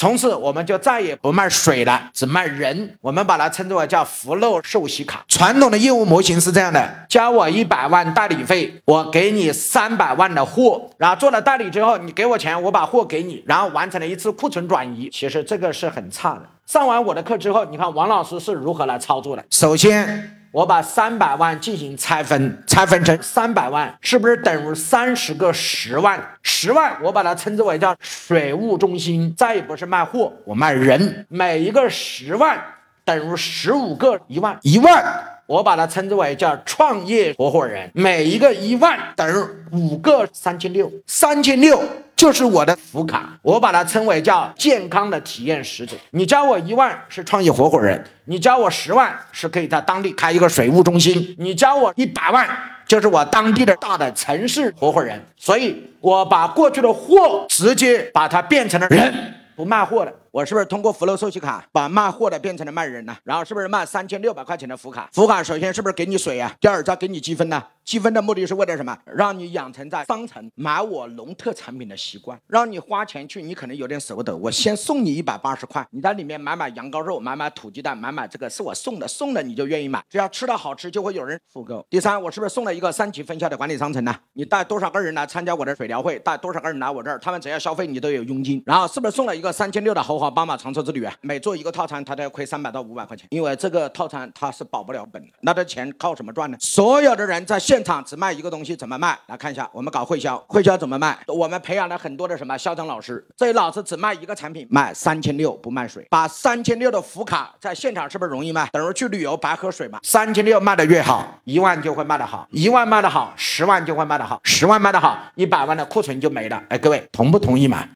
从此我们就再也不卖水了，只卖人。我们把它称之为叫福禄寿喜卡。传统的业务模型是这样的：交我一百万代理费，我给你三百万的货，然后做了代理之后，你给我钱，我把货给你，然后完成了一次库存转移。其实这个是很差的。上完我的课之后，你看王老师是如何来操作的？首先。我把三百万进行拆分，拆分成三百万，是不是等于三十个十万？十万我把它称之为叫水务中心，再也不是卖货，我卖人。每一个十万等于十五个一万，一万我把它称之为叫创业合伙人，每一个一万等于五个三千六，三千六。就是我的福卡，我把它称为叫健康的体验使者。你交我一万是创业合伙人，你交我十万是可以在当地开一个水务中心，你交我一百万就是我当地的大的城市合伙人。所以，我把过去的货直接把它变成了人。不卖货的，我是不是通过福禄寿喜卡把卖货的变成了卖人呢？然后是不是卖三千六百块钱的福卡？福卡首先是不是给你水啊？第二再给你积分呢？积分的目的是为了什么？让你养成在商城买我农特产品的习惯，让你花钱去，你可能有点舍不得。我先送你一百八十块，你在里面买买羊羔肉，买买土鸡蛋，买买这个是我送的，送的你就愿意买，只要吃的好吃就会有人复购。第三，我是不是送了一个三级分销的管理商城呢？你带多少个人来参加我的水疗会，带多少个人来我这儿，他们只要消费你都有佣金。然后是不是送了一个？三千六的豪华宝马长车之旅啊，每做一个套餐，他都要亏三百到五百块钱，因为这个套餐他是保不了本的。那这钱靠什么赚呢？所有的人在现场只卖一个东西，怎么卖？来看一下，我们搞会销，会销怎么卖？我们培养了很多的什么销售老师，这些老师只卖一个产品，卖三千六不卖水，把三千六的福卡在现场是不是容易卖？等于去旅游白喝水嘛。三千六卖的越好，一万就会卖的好，一万卖的好，十万就会卖的好，十万卖的好，一百万的库存就没了。哎，各位同不同意嘛？